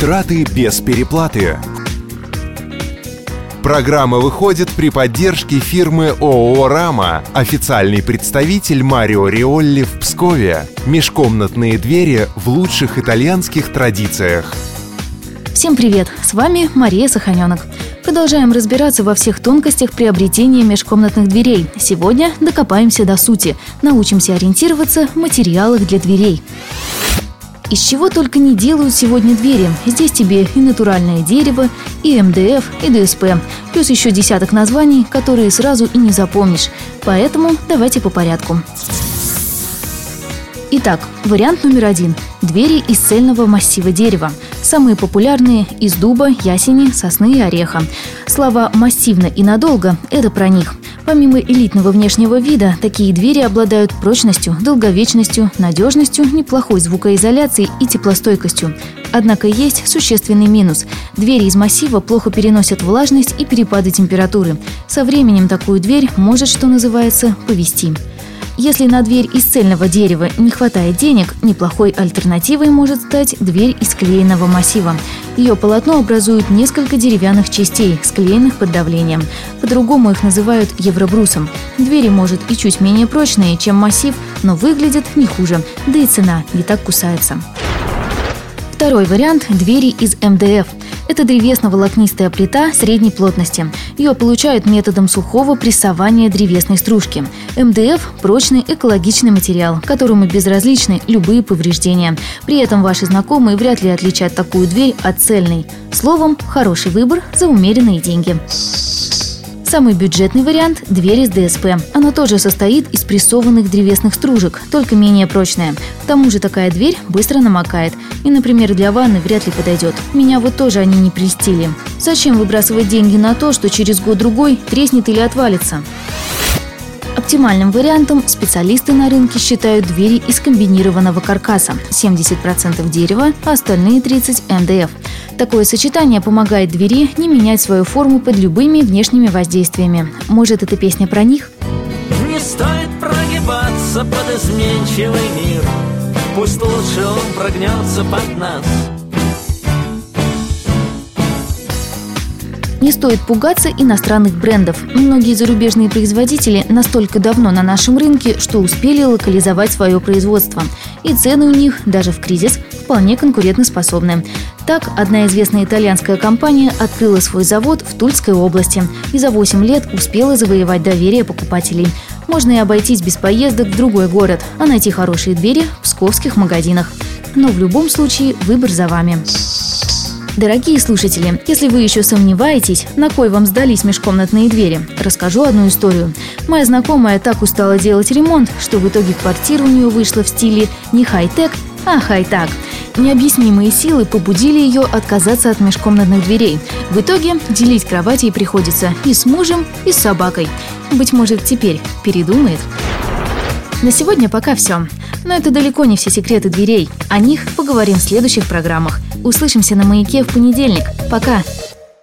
Траты без переплаты. Программа выходит при поддержке фирмы ООО «Рама», официальный представитель Марио Риолли в Пскове. Межкомнатные двери в лучших итальянских традициях. Всем привет! С вами Мария Саханенок. Продолжаем разбираться во всех тонкостях приобретения межкомнатных дверей. Сегодня докопаемся до сути, научимся ориентироваться в материалах для дверей. Из чего только не делают сегодня двери. Здесь тебе и натуральное дерево, и МДФ, и ДСП. Плюс еще десяток названий, которые сразу и не запомнишь. Поэтому давайте по порядку. Итак, вариант номер один. Двери из цельного массива дерева. Самые популярные – из дуба, ясени, сосны и ореха. Слова «массивно» и «надолго» – это про них. Помимо элитного внешнего вида, такие двери обладают прочностью, долговечностью, надежностью, неплохой звукоизоляцией и теплостойкостью. Однако есть существенный минус. Двери из массива плохо переносят влажность и перепады температуры. Со временем такую дверь может, что называется, повести. Если на дверь из цельного дерева не хватает денег, неплохой альтернативой может стать дверь из клееного массива. Ее полотно образует несколько деревянных частей, склеенных под давлением. По-другому их называют евробрусом. Двери, может, и чуть менее прочные, чем массив, но выглядят не хуже, да и цена не так кусается. Второй вариант – двери из МДФ. Это древесно-волокнистая плита средней плотности. Ее получают методом сухого прессования древесной стружки. МДФ – прочный экологичный материал, которому безразличны любые повреждения. При этом ваши знакомые вряд ли отличат такую дверь от цельной. Словом, хороший выбор за умеренные деньги. Самый бюджетный вариант – дверь из ДСП. Она тоже состоит из прессованных древесных стружек, только менее прочная. К тому же такая дверь быстро намокает. И, например, для ванны вряд ли подойдет. Меня вот тоже они не прельстили. Зачем выбрасывать деньги на то, что через год-другой треснет или отвалится? Оптимальным вариантом специалисты на рынке считают двери из комбинированного каркаса – 70% дерева, а остальные 30% МДФ. Такое сочетание помогает двери не менять свою форму под любыми внешними воздействиями. Может, эта песня про них? Не стоит прогибаться под изменчивый мир Пусть лучше он прогнется под нас Не стоит пугаться иностранных брендов. Многие зарубежные производители настолько давно на нашем рынке, что успели локализовать свое производство. И цены у них, даже в кризис, вполне конкурентоспособны. Так, одна известная итальянская компания открыла свой завод в Тульской области и за 8 лет успела завоевать доверие покупателей. Можно и обойтись без поездок в другой город, а найти хорошие двери в псковских магазинах. Но в любом случае выбор за вами. Дорогие слушатели, если вы еще сомневаетесь, на кой вам сдались межкомнатные двери, расскажу одну историю. Моя знакомая так устала делать ремонт, что в итоге квартира у нее вышла в стиле не хай-тек, а хай-так. Необъяснимые силы побудили ее отказаться от межкомнатных дверей. В итоге делить кровати приходится и с мужем, и с собакой. Быть может, теперь передумает. На сегодня пока все. Но это далеко не все секреты дверей. О них поговорим в следующих программах. Услышимся на «Маяке» в понедельник. Пока!